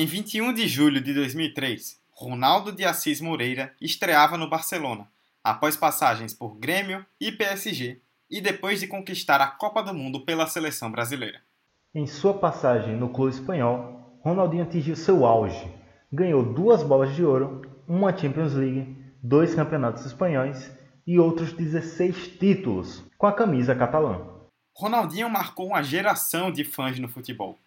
Em 21 de julho de 2003, Ronaldo de Assis Moreira estreava no Barcelona, após passagens por Grêmio e PSG, e depois de conquistar a Copa do Mundo pela seleção brasileira. Em sua passagem no clube espanhol, Ronaldinho atingiu seu auge. Ganhou duas bolas de ouro, uma Champions League, dois campeonatos espanhóis e outros 16 títulos com a camisa catalã. Ronaldinho marcou uma geração de fãs no futebol.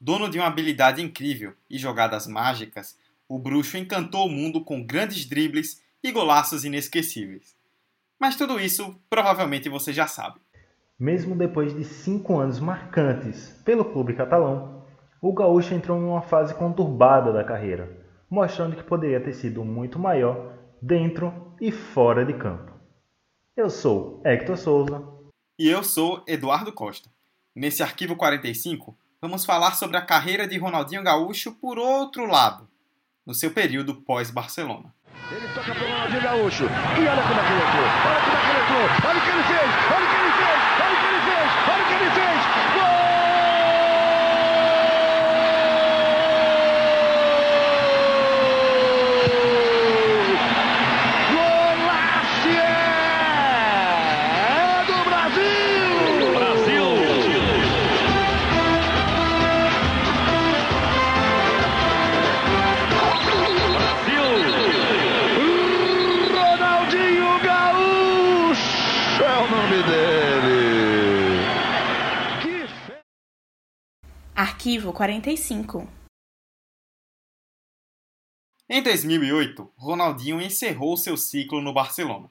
Dono de uma habilidade incrível e jogadas mágicas, o bruxo encantou o mundo com grandes dribles e golaços inesquecíveis. Mas tudo isso provavelmente você já sabe. Mesmo depois de cinco anos marcantes pelo clube catalão, o gaúcho entrou em uma fase conturbada da carreira, mostrando que poderia ter sido muito maior dentro e fora de campo. Eu sou Hector Souza. E eu sou Eduardo Costa. Nesse arquivo 45, vamos falar sobre a carreira de Ronaldinho Gaúcho por outro lado, no seu período pós-Barcelona. Ele toca Ronaldinho Gaúcho. E olha como é que ele entrou. Olha como é que ele entrou. Olha o que ele fez. Olha Arquivo 45 Em 2008, Ronaldinho encerrou seu ciclo no Barcelona.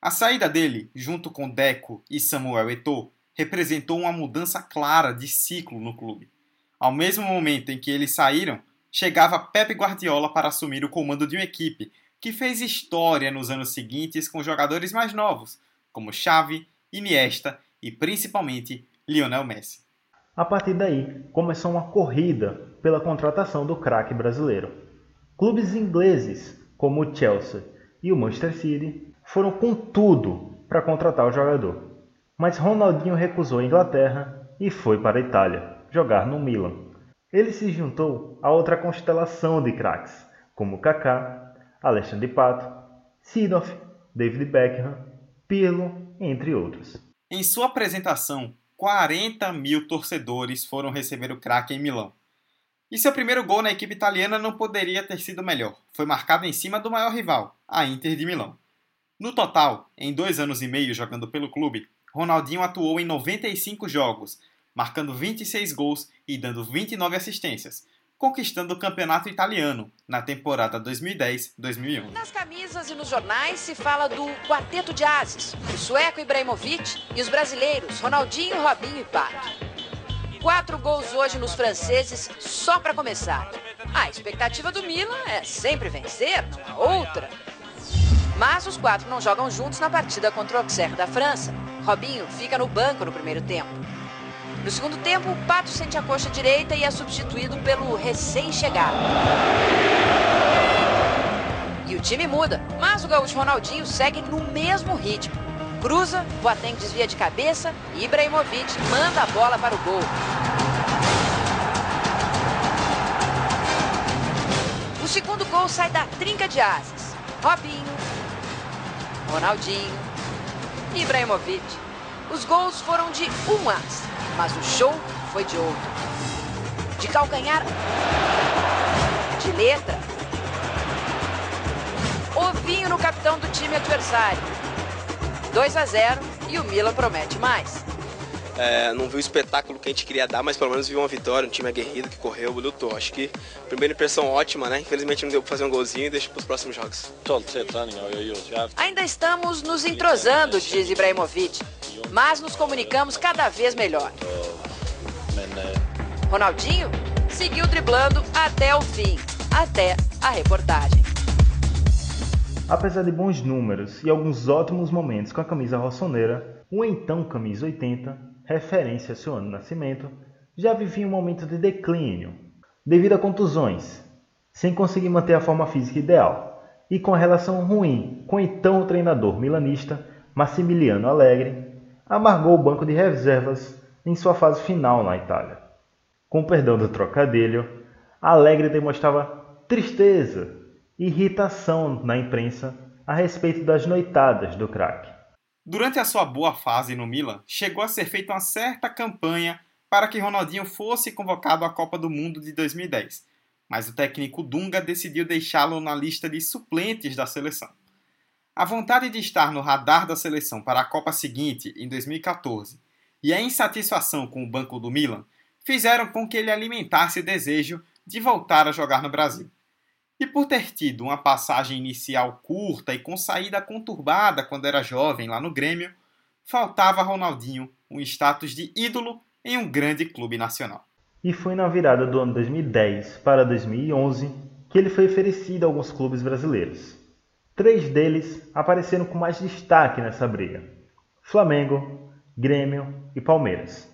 A saída dele, junto com Deco e Samuel Eto'o, representou uma mudança clara de ciclo no clube. Ao mesmo momento em que eles saíram, chegava Pep Guardiola para assumir o comando de uma equipe que fez história nos anos seguintes com jogadores mais novos, como Xavi, Iniesta e principalmente Lionel Messi. A partir daí, começou uma corrida pela contratação do craque brasileiro. Clubes ingleses, como o Chelsea e o Manchester City, foram com tudo para contratar o jogador. Mas Ronaldinho recusou a Inglaterra e foi para a Itália, jogar no Milan. Ele se juntou a outra constelação de craques, como Kaká, Alexandre Pato, Sidoff, David Beckham, Pirlo, entre outros. Em sua apresentação 40 mil torcedores foram receber o craque em Milão. E seu primeiro gol na equipe italiana não poderia ter sido melhor. Foi marcado em cima do maior rival, a Inter de Milão. No total, em dois anos e meio jogando pelo clube, Ronaldinho atuou em 95 jogos, marcando 26 gols e dando 29 assistências, conquistando o campeonato italiano na temporada 2010-2011. Nas camisas e nos jornais se fala do quarteto de ases, o sueco Ibrahimovic e os brasileiros Ronaldinho, Robinho e Pato. Quatro gols hoje nos franceses só para começar. A expectativa do Milan é sempre vencer, não há outra. Mas os quatro não jogam juntos na partida contra o Auxerre da França. Robinho fica no banco no primeiro tempo. No segundo tempo, o Pato sente a coxa direita e é substituído pelo recém-chegado. E o time muda, mas o gaúcho Ronaldinho segue no mesmo ritmo. Cruza, Boateng desvia de cabeça e Ibrahimovic manda a bola para o gol. O segundo gol sai da trinca de asas. Robinho, Ronaldinho, Ibrahimovic. Os gols foram de um as, mas o show foi de outro. De calcanhar, de letra. Ovinho no capitão do time adversário. 2 a 0 e o Milan promete mais. É, não viu o espetáculo que a gente queria dar, mas pelo menos viu uma vitória, um time aguerrido que correu, lutou. Acho que primeira impressão ótima, né? Infelizmente não deu pra fazer um golzinho e deixa pros próximos jogos. Ainda estamos nos entrosando, diz Ibrahimovic, mas nos comunicamos cada vez melhor. Ronaldinho seguiu driblando até o fim, até a reportagem. Apesar de bons números e alguns ótimos momentos com a camisa rossoneira, o então camisa 80 referência a seu ano de nascimento, já vivia um momento de declínio, devido a contusões, sem conseguir manter a forma física ideal, e com a relação ruim com então o treinador milanista Massimiliano Allegri, amargou o banco de reservas em sua fase final na Itália. Com perdão do trocadilho, Alegre demonstrava tristeza e irritação na imprensa a respeito das noitadas do craque. Durante a sua boa fase no Milan, chegou a ser feita uma certa campanha para que Ronaldinho fosse convocado à Copa do Mundo de 2010, mas o técnico Dunga decidiu deixá-lo na lista de suplentes da seleção. A vontade de estar no radar da seleção para a Copa seguinte, em 2014, e a insatisfação com o banco do Milan fizeram com que ele alimentasse o desejo de voltar a jogar no Brasil. E por ter tido uma passagem inicial curta e com saída conturbada quando era jovem lá no Grêmio, faltava a Ronaldinho um status de ídolo em um grande clube nacional. E foi na virada do ano 2010 para 2011 que ele foi oferecido a alguns clubes brasileiros. Três deles apareceram com mais destaque nessa briga: Flamengo, Grêmio e Palmeiras.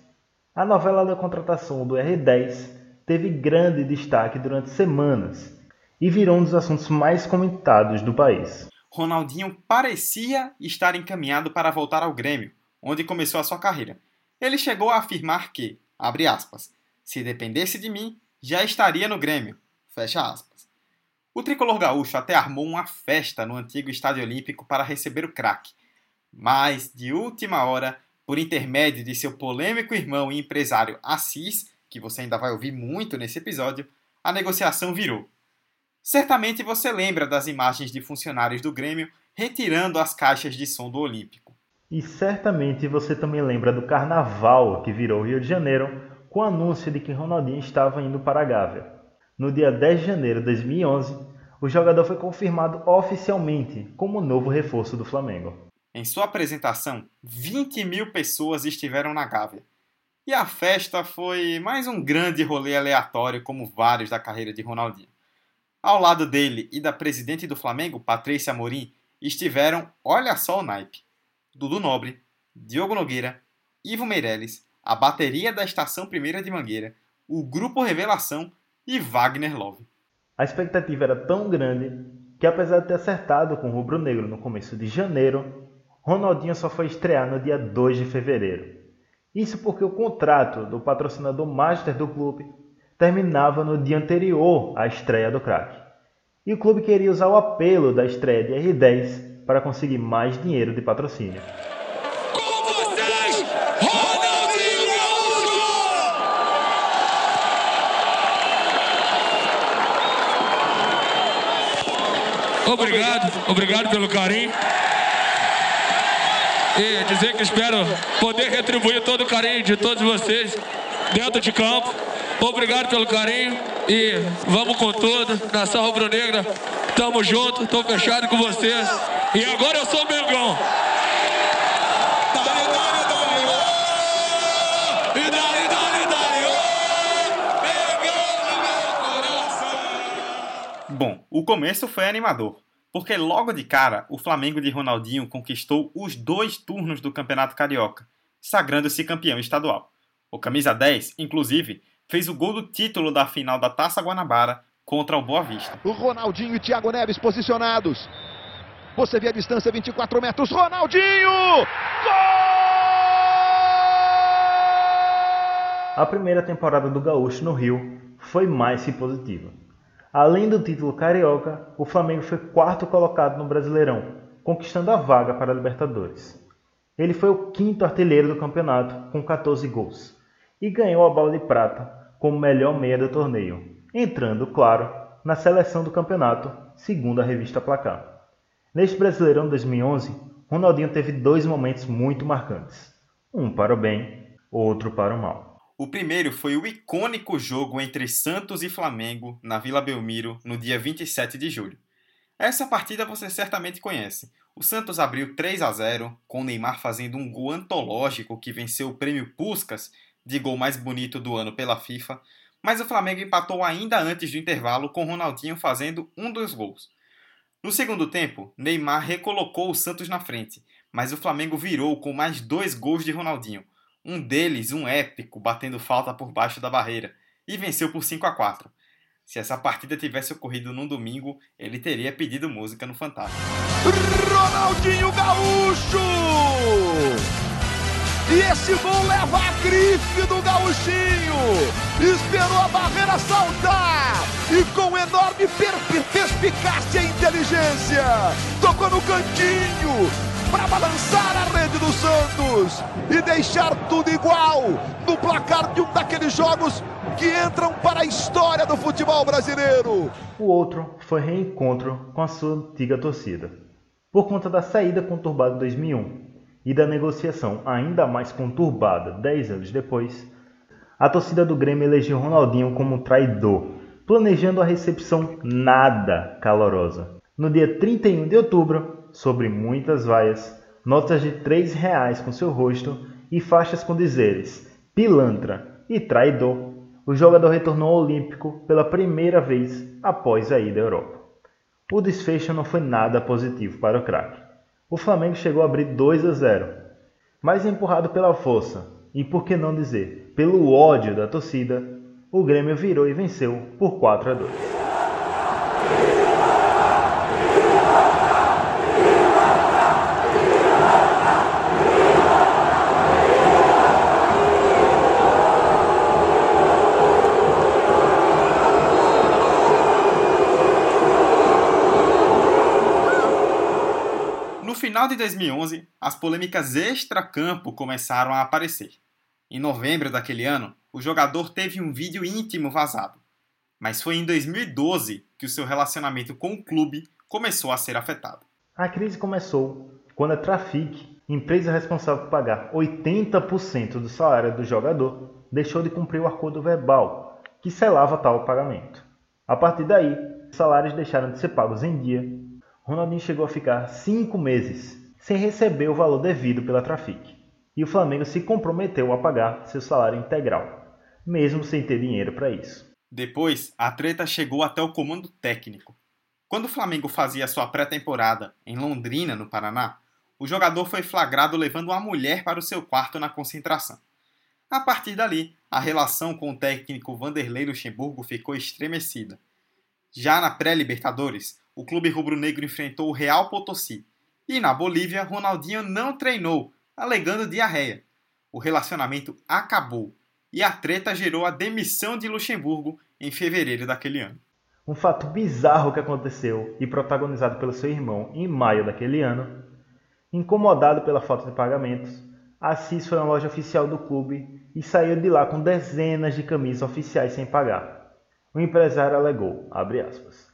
A novela da contratação do R10 teve grande destaque durante semanas e virou um dos assuntos mais comentados do país. Ronaldinho parecia estar encaminhado para voltar ao Grêmio, onde começou a sua carreira. Ele chegou a afirmar que, abre aspas, se dependesse de mim, já estaria no Grêmio, fecha aspas. O tricolor gaúcho até armou uma festa no antigo Estádio Olímpico para receber o craque, mas de última hora, por intermédio de seu polêmico irmão e empresário Assis, que você ainda vai ouvir muito nesse episódio, a negociação virou Certamente você lembra das imagens de funcionários do Grêmio retirando as caixas de som do Olímpico. E certamente você também lembra do carnaval que virou Rio de Janeiro com o anúncio de que Ronaldinho estava indo para a Gávea. No dia 10 de janeiro de 2011, o jogador foi confirmado oficialmente como novo reforço do Flamengo. Em sua apresentação, 20 mil pessoas estiveram na Gávea. E a festa foi mais um grande rolê aleatório, como vários da carreira de Ronaldinho. Ao lado dele e da presidente do Flamengo, Patrícia Amorim, estiveram, olha só o naipe, Dudu Nobre, Diogo Nogueira, Ivo Meirelles, a bateria da Estação Primeira de Mangueira, o Grupo Revelação e Wagner Love. A expectativa era tão grande que, apesar de ter acertado com o Rubro Negro no começo de janeiro, Ronaldinho só foi estrear no dia 2 de fevereiro. Isso porque o contrato do patrocinador master do clube terminava no dia anterior à estreia do craque. E o clube queria usar o apelo da estreia de R10 para conseguir mais dinheiro de patrocínio. Obrigado, obrigado pelo carinho. E dizer que espero poder retribuir todo o carinho de todos vocês dentro de campo. Obrigado pelo carinho e vamos com tudo. Nação Rubro-Negra, tamo junto, tô fechado com vocês. E agora eu sou Mengão. Bom, o começo foi animador, porque logo de cara o Flamengo de Ronaldinho conquistou os dois turnos do Campeonato Carioca, sagrando-se campeão estadual. O camisa 10, inclusive, fez o gol do título da final da Taça Guanabara contra o Boa Vista. O Ronaldinho e Thiago Neves posicionados. Você vê a distância 24 metros. Ronaldinho! Gol! A primeira temporada do Gaúcho no Rio foi mais que positiva. Além do título carioca, o Flamengo foi quarto colocado no Brasileirão, conquistando a vaga para a Libertadores. Ele foi o quinto artilheiro do campeonato, com 14 gols, e ganhou a bola de prata como melhor meia do torneio, entrando, claro, na seleção do campeonato, segundo a revista Placar. Neste Brasileirão 2011, Ronaldinho teve dois momentos muito marcantes, um para o bem, outro para o mal. O primeiro foi o icônico jogo entre Santos e Flamengo na Vila Belmiro no dia 27 de julho. Essa partida você certamente conhece. O Santos abriu 3 a 0, com Neymar fazendo um gol antológico que venceu o prêmio Puskas de gol mais bonito do ano pela FIFA, mas o Flamengo empatou ainda antes do intervalo com Ronaldinho fazendo um dos gols. No segundo tempo, Neymar recolocou o Santos na frente, mas o Flamengo virou com mais dois gols de Ronaldinho, um deles um épico batendo falta por baixo da barreira, e venceu por 5 a 4. Se essa partida tivesse ocorrido num domingo, ele teria pedido música no Fantástico. Ronaldinho Gaúcho! E esse gol leva a grife do gauchinho. Esperou a barreira saltar. e com enorme perspicácia e inteligência, tocou no cantinho para balançar a rede do Santos e deixar tudo igual no placar de um daqueles jogos que entram para a história do futebol brasileiro. O outro foi reencontro com a sua antiga torcida. Por conta da saída conturbada de 2001 e da negociação ainda mais conturbada 10 anos depois, a torcida do Grêmio elegeu Ronaldinho como traidor, planejando a recepção nada calorosa. No dia 31 de outubro, sobre muitas vaias, notas de R$ reais com seu rosto e faixas com dizeres pilantra e traidor, o jogador retornou ao Olímpico pela primeira vez após a ida à Europa. O desfecho não foi nada positivo para o craque. O Flamengo chegou a abrir 2 a 0, mas empurrado pela força e, por que não dizer, pelo ódio da torcida, o Grêmio virou e venceu por 4 a 2. No final de 2011, as polêmicas extra-campo começaram a aparecer. Em novembro daquele ano, o jogador teve um vídeo íntimo vazado. Mas foi em 2012 que o seu relacionamento com o clube começou a ser afetado. A crise começou quando a Trafic, empresa responsável por pagar 80% do salário do jogador, deixou de cumprir o acordo verbal que selava tal pagamento. A partir daí, os salários deixaram de ser pagos em dia. Ronaldinho chegou a ficar cinco meses sem receber o valor devido pela Trafic e o Flamengo se comprometeu a pagar seu salário integral, mesmo sem ter dinheiro para isso. Depois, a treta chegou até o comando técnico. Quando o Flamengo fazia sua pré-temporada em Londrina, no Paraná, o jogador foi flagrado levando uma mulher para o seu quarto na concentração. A partir dali, a relação com o técnico Vanderlei Luxemburgo ficou estremecida. Já na pré-Libertadores, o clube rubro-negro enfrentou o Real Potosí, e na Bolívia, Ronaldinho não treinou, alegando diarreia. O relacionamento acabou e a treta gerou a demissão de Luxemburgo em fevereiro daquele ano. Um fato bizarro que aconteceu e protagonizado pelo seu irmão em maio daquele ano. Incomodado pela falta de pagamentos, Assis foi à loja oficial do clube e saiu de lá com dezenas de camisas oficiais sem pagar. O empresário alegou, aspas,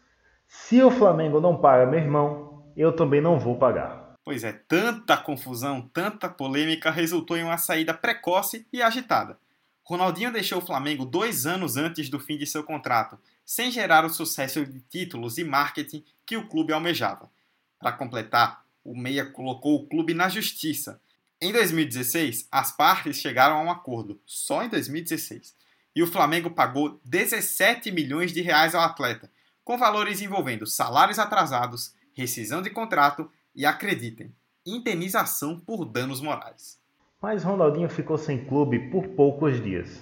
se o Flamengo não paga meu irmão, eu também não vou pagar. Pois é, tanta confusão, tanta polêmica resultou em uma saída precoce e agitada. Ronaldinho deixou o Flamengo dois anos antes do fim de seu contrato, sem gerar o sucesso de títulos e marketing que o clube almejava. Para completar, o Meia colocou o clube na justiça. Em 2016, as partes chegaram a um acordo, só em 2016, e o Flamengo pagou 17 milhões de reais ao atleta, com valores envolvendo salários atrasados, rescisão de contrato e, acreditem, indenização por danos morais. Mas Ronaldinho ficou sem clube por poucos dias.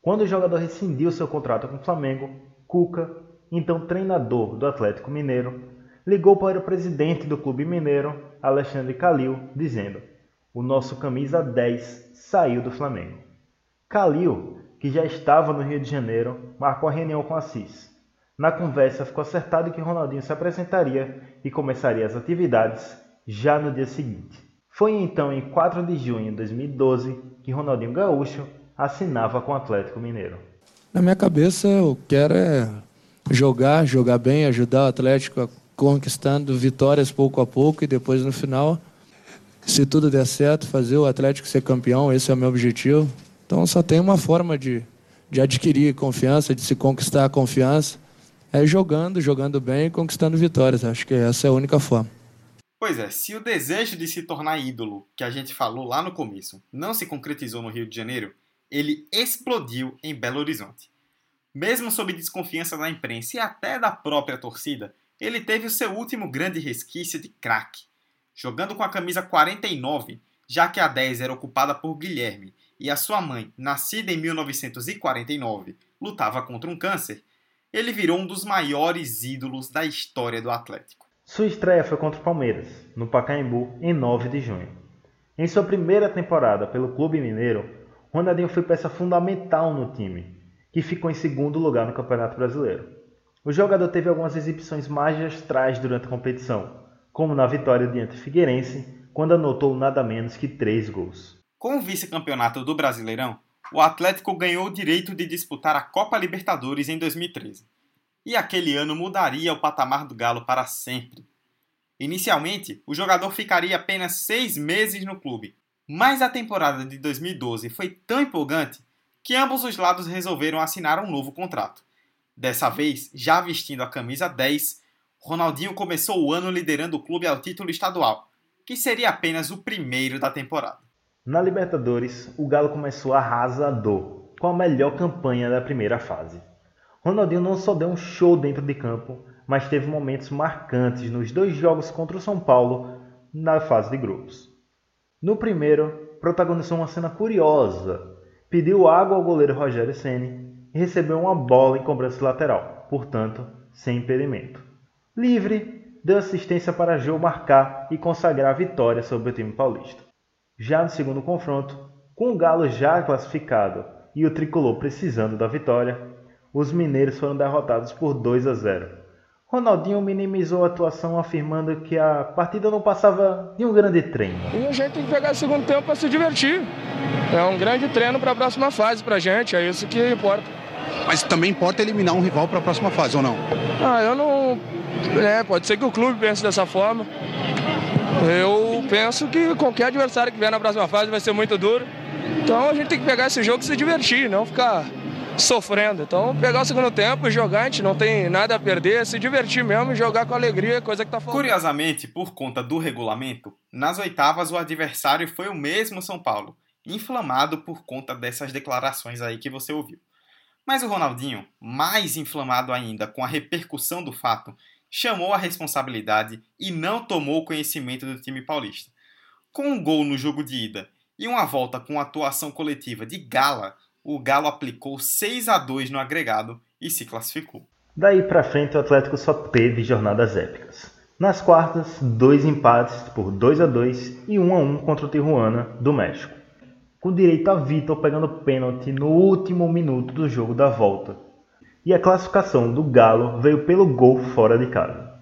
Quando o jogador rescindiu seu contrato com o Flamengo, Cuca, então treinador do Atlético Mineiro, ligou para o presidente do clube mineiro, Alexandre Calil, dizendo: O nosso camisa 10 saiu do Flamengo. Calil, que já estava no Rio de Janeiro, marcou a reunião com Assis. Na conversa ficou acertado que Ronaldinho se apresentaria e começaria as atividades já no dia seguinte. Foi então em 4 de junho de 2012 que Ronaldinho Gaúcho assinava com o Atlético Mineiro. Na minha cabeça, eu quero é jogar, jogar bem, ajudar o Atlético a conquistando vitórias pouco a pouco e depois no final, se tudo der certo, fazer o Atlético ser campeão, esse é o meu objetivo. Então só tem uma forma de, de adquirir confiança, de se conquistar a confiança, é jogando, jogando bem e conquistando vitórias. Acho que essa é a única forma. Pois é, se o desejo de se tornar ídolo, que a gente falou lá no começo, não se concretizou no Rio de Janeiro, ele explodiu em Belo Horizonte. Mesmo sob desconfiança da imprensa e até da própria torcida, ele teve o seu último grande resquício de craque. Jogando com a camisa 49, já que a 10 era ocupada por Guilherme e a sua mãe, nascida em 1949, lutava contra um câncer, ele virou um dos maiores ídolos da história do Atlético. Sua estreia foi contra o Palmeiras, no Pacaembu, em 9 de junho. Em sua primeira temporada pelo Clube Mineiro, Ronaldinho foi peça fundamental no time, que ficou em segundo lugar no Campeonato Brasileiro. O jogador teve algumas exibições magistrais durante a competição, como na vitória diante do Figueirense, quando anotou nada menos que três gols. Com o vice-campeonato do Brasileirão, o Atlético ganhou o direito de disputar a Copa Libertadores em 2013. E aquele ano mudaria o patamar do Galo para sempre. Inicialmente, o jogador ficaria apenas seis meses no clube, mas a temporada de 2012 foi tão empolgante que ambos os lados resolveram assinar um novo contrato. Dessa vez, já vestindo a camisa 10, Ronaldinho começou o ano liderando o clube ao título estadual, que seria apenas o primeiro da temporada. Na Libertadores, o Galo começou arrasador, com a melhor campanha da primeira fase. Ronaldinho não só deu um show dentro de campo, mas teve momentos marcantes nos dois jogos contra o São Paulo na fase de grupos. No primeiro, protagonizou uma cena curiosa. Pediu água ao goleiro Rogério Ceni e recebeu uma bola em cobrança lateral, portanto, sem impedimento. Livre, deu assistência para Joe marcar e consagrar a vitória sobre o time paulista. Já no segundo confronto, com o Galo já classificado e o tricolor precisando da vitória, os mineiros foram derrotados por 2 a 0 Ronaldinho minimizou a atuação afirmando que a partida não passava de um grande treino. E a gente tem que pegar o segundo tempo para se divertir. É um grande treino para a próxima fase para a gente, é isso que importa. Mas também importa eliminar um rival para a próxima fase, ou não? Ah, eu não. É, pode ser que o clube pense dessa forma. Eu penso que qualquer adversário que vier na próxima fase vai ser muito duro. Então a gente tem que pegar esse jogo e se divertir, não ficar sofrendo. Então, pegar o segundo tempo e jogar, a gente não tem nada a perder, se divertir mesmo e jogar com alegria, coisa que tá faltando. Curiosamente, por conta do regulamento, nas oitavas o adversário foi o mesmo São Paulo, inflamado por conta dessas declarações aí que você ouviu. Mas o Ronaldinho, mais inflamado ainda com a repercussão do fato, chamou a responsabilidade e não tomou conhecimento do time paulista. Com um gol no jogo de ida e uma volta com atuação coletiva de gala, o Galo aplicou 6 a 2 no agregado e se classificou. Daí para frente o Atlético só teve jornadas épicas. Nas quartas, dois empates por 2 a 2 e 1 a 1 contra o Tijuana do México, com direito a Vitor pegando pênalti no último minuto do jogo da volta. E a classificação do Galo veio pelo gol fora de casa.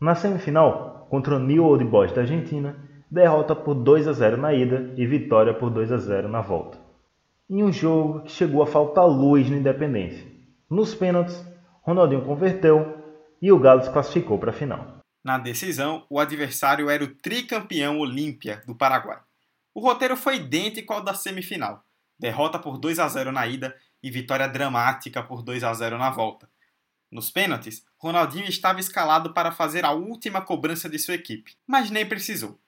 Na semifinal, contra o New Old Boys da Argentina, derrota por 2 a 0 na ida e vitória por 2 a 0 na volta em um jogo que chegou a faltar luz na Independência. Nos pênaltis, Ronaldinho converteu e o Galo se classificou para a final. Na decisão, o adversário era o tricampeão Olímpia do Paraguai. O roteiro foi idêntico ao da semifinal: derrota por 2 a 0 na ida e vitória dramática por 2 a 0 na volta. Nos pênaltis, Ronaldinho estava escalado para fazer a última cobrança de sua equipe, mas nem precisou.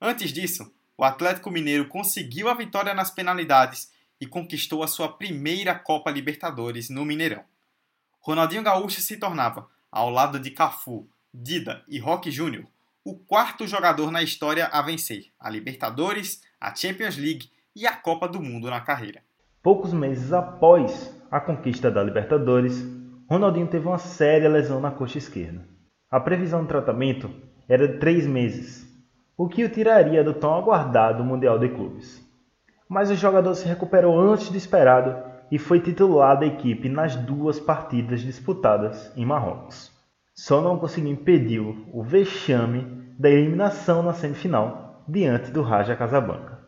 Antes disso, o Atlético Mineiro conseguiu a vitória nas penalidades e conquistou a sua primeira Copa Libertadores no Mineirão. Ronaldinho Gaúcho se tornava, ao lado de Cafu, Dida e Roque Júnior, o quarto jogador na história a vencer a Libertadores, a Champions League e a Copa do Mundo na carreira. Poucos meses após a conquista da Libertadores, Ronaldinho teve uma séria lesão na coxa esquerda. A previsão de tratamento era de três meses, o que o tiraria do tão aguardado Mundial de Clubes mas o jogador se recuperou antes do esperado e foi titular da equipe nas duas partidas disputadas em Marrocos. Só não conseguiu impedir o vexame da eliminação na semifinal diante do Raja Casablanca.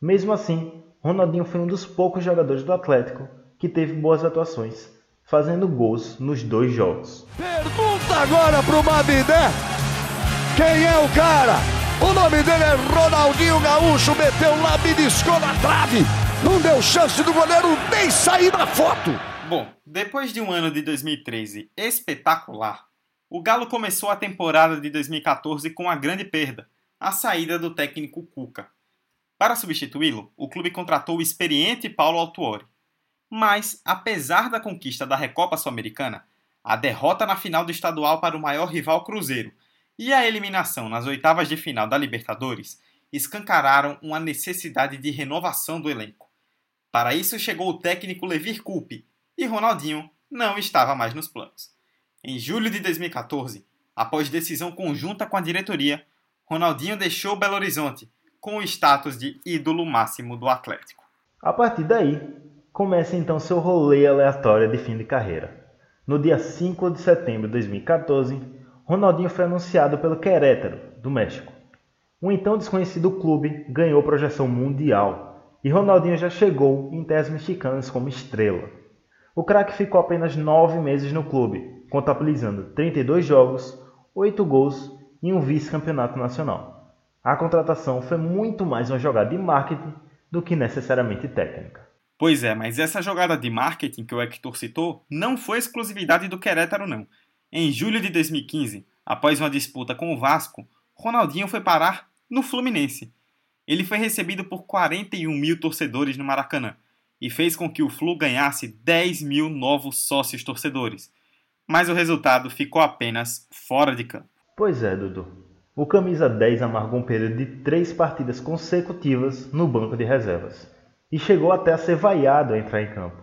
Mesmo assim, Ronaldinho foi um dos poucos jogadores do Atlético que teve boas atuações, fazendo gols nos dois jogos. Pergunta agora pro Mabidé, quem é o cara? O nome dele é Ronaldinho Gaúcho, meteu lá, beliscou na trave. Não deu chance do goleiro nem sair da foto. Bom, depois de um ano de 2013 espetacular, o Galo começou a temporada de 2014 com uma grande perda, a saída do técnico Cuca. Para substituí-lo, o clube contratou o experiente Paulo Autuori. Mas, apesar da conquista da Recopa Sul-Americana, a derrota na final do estadual para o maior rival Cruzeiro e a eliminação nas oitavas de final da Libertadores escancararam uma necessidade de renovação do elenco. Para isso chegou o técnico Levir Coupe e Ronaldinho não estava mais nos planos. Em julho de 2014, após decisão conjunta com a diretoria, Ronaldinho deixou Belo Horizonte com o status de ídolo máximo do Atlético. A partir daí, começa então seu rolê aleatório de fim de carreira. No dia 5 de setembro de 2014, Ronaldinho foi anunciado pelo Querétaro, do México. O então desconhecido clube ganhou projeção mundial e Ronaldinho já chegou em terras mexicanas como estrela. O craque ficou apenas nove meses no clube, contabilizando 32 jogos, 8 gols e um vice-campeonato nacional. A contratação foi muito mais uma jogada de marketing do que necessariamente técnica. Pois é, mas essa jogada de marketing que o Hector citou não foi exclusividade do Querétaro, não. Em julho de 2015, após uma disputa com o Vasco, Ronaldinho foi parar no Fluminense. Ele foi recebido por 41 mil torcedores no Maracanã e fez com que o Flu ganhasse 10 mil novos sócios torcedores. Mas o resultado ficou apenas fora de campo. Pois é, Dudu. O camisa 10 amargou um período de três partidas consecutivas no banco de reservas e chegou até a ser vaiado a entrar em campo.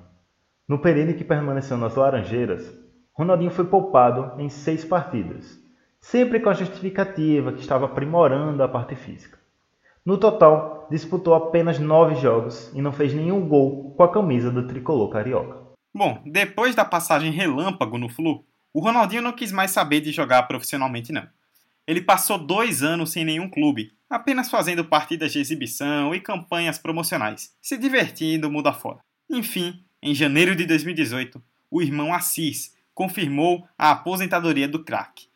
No período que permaneceu nas Laranjeiras, Ronaldinho foi poupado em seis partidas, sempre com a justificativa que estava aprimorando a parte física. No total, disputou apenas nove jogos e não fez nenhum gol com a camisa do tricolor carioca. Bom, depois da passagem relâmpago no Flu, o Ronaldinho não quis mais saber de jogar profissionalmente, não. Ele passou dois anos sem nenhum clube, apenas fazendo partidas de exibição e campanhas promocionais, se divertindo mundo afora. Enfim, em janeiro de 2018, o irmão Assis confirmou a aposentadoria do craque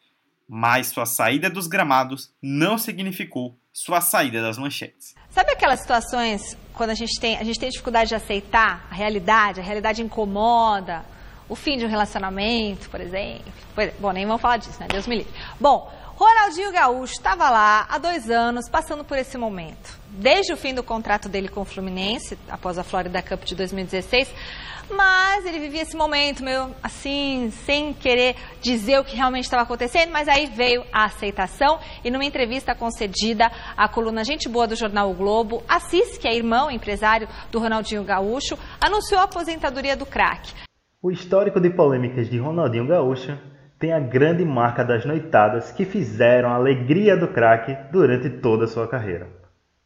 mas sua saída dos gramados não significou sua saída das manchetes. Sabe aquelas situações quando a gente tem, a gente tem dificuldade de aceitar a realidade, a realidade incomoda, o fim de um relacionamento, por exemplo? Pois, bom, nem vamos falar disso, né? Deus me livre. Bom, Ronaldinho Gaúcho estava lá há dois anos passando por esse momento. Desde o fim do contrato dele com o Fluminense, após a Florida Cup de 2016, mas ele vivia esse momento meio assim, sem querer dizer o que realmente estava acontecendo, mas aí veio a aceitação e numa entrevista concedida à coluna Gente Boa do jornal o Globo, Assis, que é irmão empresário do Ronaldinho Gaúcho, anunciou a aposentadoria do craque. O histórico de polêmicas de Ronaldinho Gaúcho tem a grande marca das noitadas que fizeram a alegria do craque durante toda a sua carreira.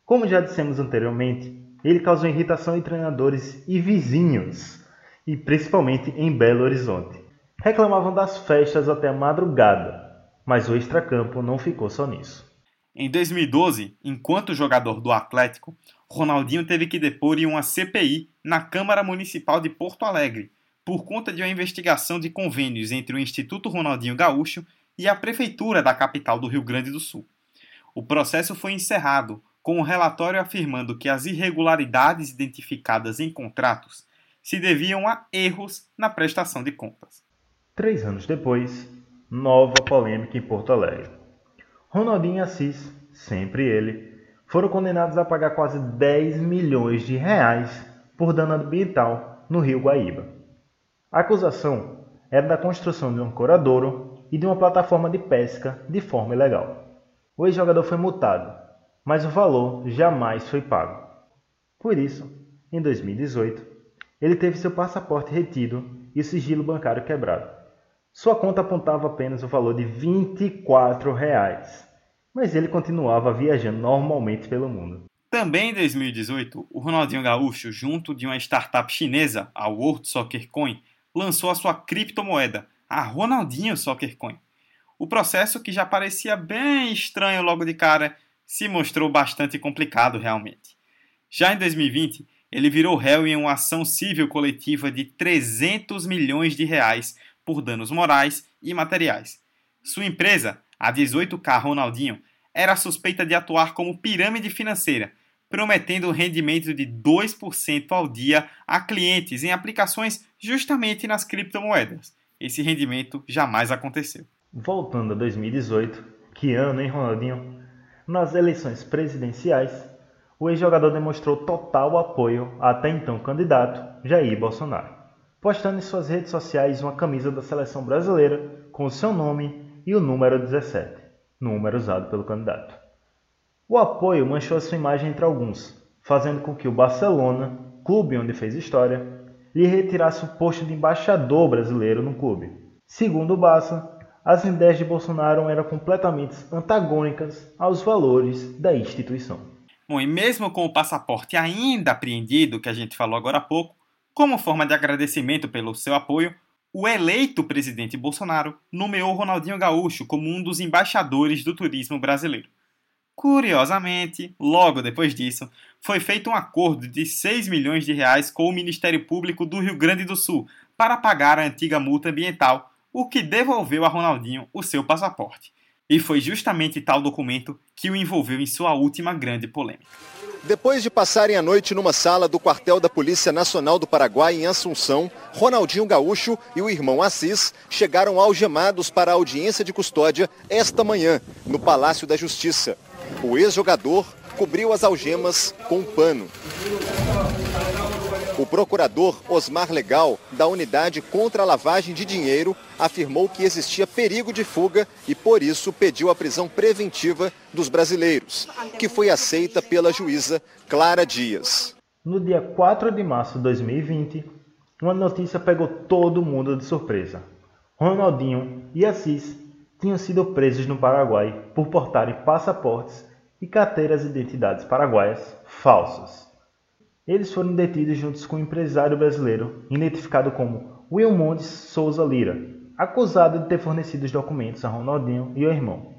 Como já dissemos anteriormente, ele causou irritação em treinadores e vizinhos e principalmente em Belo Horizonte. Reclamavam das festas até a madrugada, mas o extracampo não ficou só nisso. Em 2012, enquanto jogador do Atlético, Ronaldinho teve que depor em uma CPI na Câmara Municipal de Porto Alegre, por conta de uma investigação de convênios entre o Instituto Ronaldinho Gaúcho e a Prefeitura da capital do Rio Grande do Sul. O processo foi encerrado, com o um relatório afirmando que as irregularidades identificadas em contratos se deviam a erros na prestação de contas. Três anos depois, nova polêmica em Porto Alegre. Ronaldinho e Assis, sempre ele, foram condenados a pagar quase 10 milhões de reais por dano ambiental no rio Guaíba. A acusação era da construção de um ancoradouro e de uma plataforma de pesca de forma ilegal. O ex-jogador foi multado, mas o valor jamais foi pago. Por isso, em 2018, ele teve seu passaporte retido e o sigilo bancário quebrado. Sua conta apontava apenas o valor de 24 reais, mas ele continuava viajando normalmente pelo mundo. Também em 2018, o Ronaldinho Gaúcho, junto de uma startup chinesa, a World Soccer Coin, lançou a sua criptomoeda, a Ronaldinho Soccer Coin. O processo, que já parecia bem estranho logo de cara, se mostrou bastante complicado realmente. Já em 2020, ele virou réu em uma ação civil coletiva de 300 milhões de reais por danos morais e materiais. Sua empresa, a 18K Ronaldinho, era suspeita de atuar como pirâmide financeira, prometendo um rendimento de 2% ao dia a clientes em aplicações justamente nas criptomoedas. Esse rendimento jamais aconteceu. Voltando a 2018, que ano, hein, Ronaldinho? Nas eleições presidenciais, o ex-jogador demonstrou total apoio ao até então candidato Jair Bolsonaro, postando em suas redes sociais uma camisa da seleção brasileira com o seu nome e o número 17, número usado pelo candidato. O apoio manchou sua imagem entre alguns, fazendo com que o Barcelona, clube onde fez história, lhe retirasse o posto de embaixador brasileiro no clube. Segundo o Barça, as ideias de Bolsonaro eram completamente antagônicas aos valores da instituição. Bom, e mesmo com o passaporte ainda apreendido, que a gente falou agora há pouco, como forma de agradecimento pelo seu apoio, O eleito presidente Bolsonaro nomeou Ronaldinho Gaúcho como um dos embaixadores do turismo brasileiro. Curiosamente, logo depois disso, foi feito um acordo de 6 milhões de reais com o Ministério Público do Rio Grande do Sul para pagar a antiga multa ambiental, o que devolveu a Ronaldinho o seu passaporte. E foi justamente tal documento que o envolveu em sua última grande polêmica. Depois de passarem a noite numa sala do quartel da Polícia Nacional do Paraguai em Assunção, Ronaldinho Gaúcho e o irmão Assis chegaram algemados para a audiência de custódia esta manhã, no Palácio da Justiça. O ex-jogador cobriu as algemas com um pano. O procurador Osmar Legal, da Unidade contra a Lavagem de Dinheiro, afirmou que existia perigo de fuga e, por isso, pediu a prisão preventiva dos brasileiros, que foi aceita pela juíza Clara Dias. No dia 4 de março de 2020, uma notícia pegou todo mundo de surpresa. Ronaldinho e Assis tinham sido presos no Paraguai por portarem passaportes e carteiras de identidades paraguaias falsas. Eles foram detidos juntos com um empresário brasileiro, identificado como Wilmondes Souza Lira, acusado de ter fornecido os documentos a Ronaldinho e o irmão.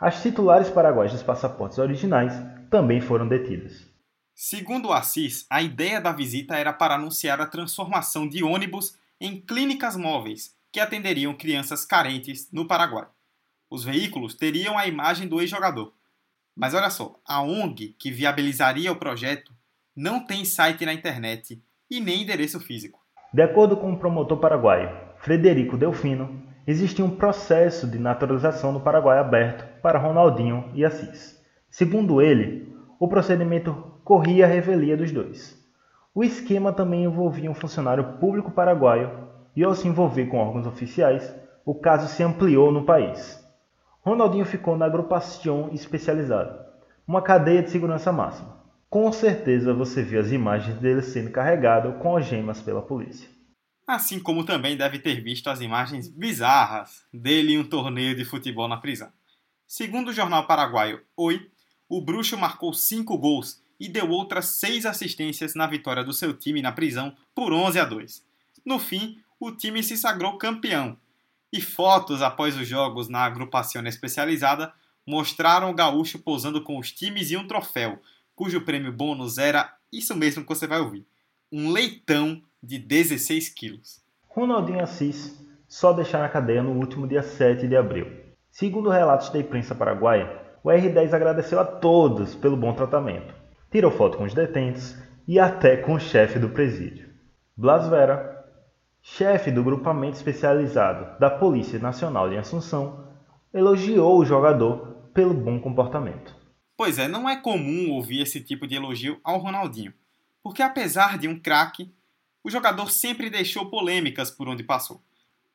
As titulares paraguaias dos passaportes originais também foram detidas. Segundo o Assis, a ideia da visita era para anunciar a transformação de ônibus em clínicas móveis que atenderiam crianças carentes no Paraguai. Os veículos teriam a imagem do ex-jogador. Mas olha só, a ONG que viabilizaria o projeto não tem site na internet e nem endereço físico. De acordo com o promotor paraguaio Frederico Delfino, existe um processo de naturalização no Paraguai aberto para Ronaldinho e Assis. Segundo ele, o procedimento corria a revelia dos dois. O esquema também envolvia um funcionário público paraguaio e, ao se envolver com órgãos oficiais, o caso se ampliou no país. Ronaldinho ficou na agrupação especializada, uma cadeia de segurança máxima. Com certeza você viu as imagens dele sendo carregado com algemas pela polícia. Assim como também deve ter visto as imagens bizarras dele em um torneio de futebol na prisão. Segundo o jornal paraguaio Oi, o bruxo marcou cinco gols e deu outras seis assistências na vitória do seu time na prisão por 11 a 2. No fim, o time se sagrou campeão. E fotos após os jogos na agrupação especializada mostraram o gaúcho posando com os times e um troféu, cujo prêmio bônus era isso mesmo que você vai ouvir: um leitão de 16 quilos. Ronaldinho Assis só deixar na cadeia no último dia 7 de abril. Segundo relatos da imprensa paraguaia, o R10 agradeceu a todos pelo bom tratamento, tirou foto com os detentos e até com o chefe do presídio. Blas Vera, chefe do grupamento especializado da Polícia Nacional de Assunção, elogiou o jogador pelo bom comportamento. Pois é, não é comum ouvir esse tipo de elogio ao Ronaldinho, porque apesar de um craque, o jogador sempre deixou polêmicas por onde passou.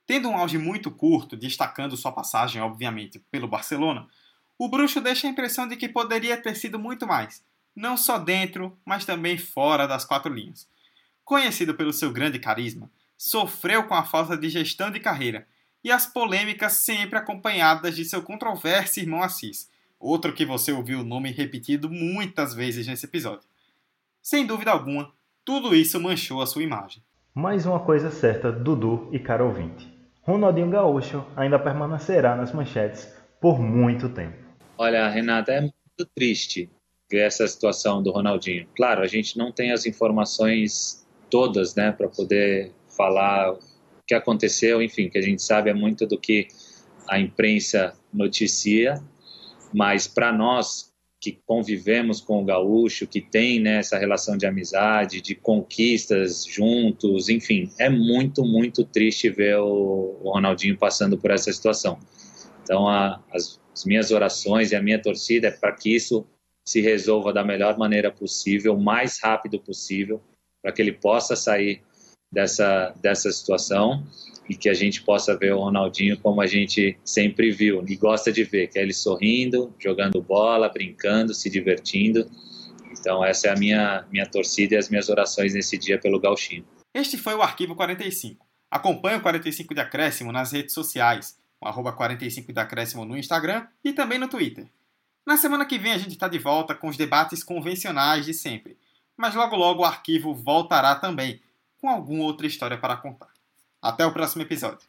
Tendo um auge muito curto, destacando sua passagem, obviamente, pelo Barcelona, o bruxo deixa a impressão de que poderia ter sido muito mais, não só dentro, mas também fora das quatro linhas. Conhecido pelo seu grande carisma, sofreu com a falta de gestão de carreira e as polêmicas sempre acompanhadas de seu controverso irmão Assis, outro que você ouviu o nome repetido muitas vezes nesse episódio. Sem dúvida alguma, tudo isso manchou a sua imagem. Mais uma coisa certa, Dudu e caro ouvinte. Ronaldinho Gaúcho ainda permanecerá nas manchetes por muito tempo. Olha, Renata, é muito triste ver essa situação do Ronaldinho. Claro, a gente não tem as informações todas, né, para poder falar o que aconteceu, enfim, que a gente sabe é muito do que a imprensa noticia, mas para nós que convivemos com o gaúcho, que tem né, essa relação de amizade, de conquistas juntos, enfim, é muito, muito triste ver o, Ronaldinho passando por essa situação. Então, a, as, as minhas orações e a minha torcida é para que isso se resolva da melhor maneira possível, o mais rápido possível, para que ele possa sair dessa, dessa situação e que a gente possa ver o Ronaldinho como a gente sempre viu e gosta de ver, que é ele sorrindo, jogando bola, brincando, se divertindo. Então essa é a minha, minha torcida e as minhas orações nesse dia pelo Gauchinho. Este foi o Arquivo 45. Acompanhe o 45 de Acréscimo nas redes sociais, o arroba 45 de Acréscimo no Instagram e também no Twitter. Na semana que vem a gente está de volta com os debates convencionais de sempre, mas logo logo o arquivo voltará também, com alguma outra história para contar. Até o próximo episódio.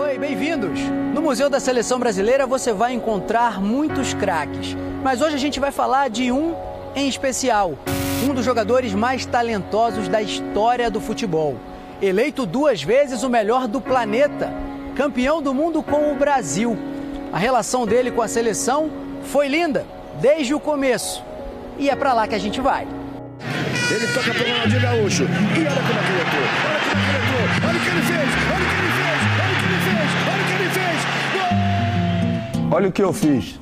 Oi, bem-vindos! No Museu da Seleção Brasileira você vai encontrar muitos craques, mas hoje a gente vai falar de um em especial, um dos jogadores mais talentosos da história do futebol. Eleito duas vezes o melhor do planeta, campeão do mundo com o Brasil. A relação dele com a seleção foi linda desde o começo. E é para lá que a gente vai. Ele toca pro Ronaldinho Gaúcho. E olha como é que ele entrou. Olha como é que ele entrou. Olha o que ele fez. Olha o que ele fez. Olha o que ele fez. Olha o que ele fez. Olha o que eu fiz.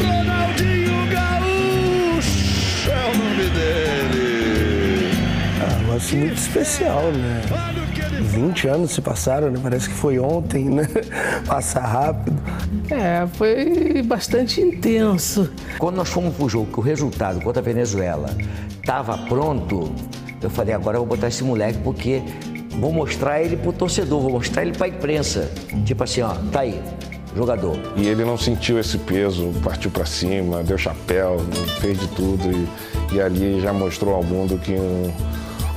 Ronaldinho Gaúcho é o nome dele. Ah, um muito especial, né? 20 anos se passaram, né? Parece que foi ontem, né? Passar rápido. É, foi bastante intenso. Quando nós fomos pro jogo, que o resultado contra a Venezuela estava pronto, eu falei, agora eu vou botar esse moleque porque vou mostrar ele pro torcedor, vou mostrar ele pra imprensa. Tipo assim, ó, tá aí, jogador. E ele não sentiu esse peso, partiu para cima, deu chapéu, fez de tudo e, e ali já mostrou ao mundo que um,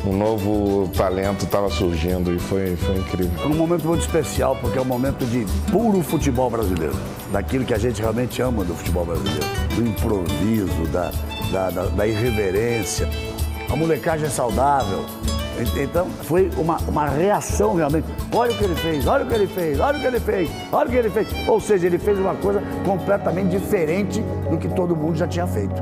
um novo talento estava surgindo e foi, foi incrível. É um momento muito especial porque é um momento de puro futebol brasileiro, daquilo que a gente realmente ama do futebol brasileiro, do improviso, da, da, da, da irreverência. A molecagem é saudável, então foi uma, uma reação realmente. Olha o que ele fez, olha o que ele fez, olha o que ele fez, olha o que ele fez. Ou seja, ele fez uma coisa completamente diferente do que todo mundo já tinha feito.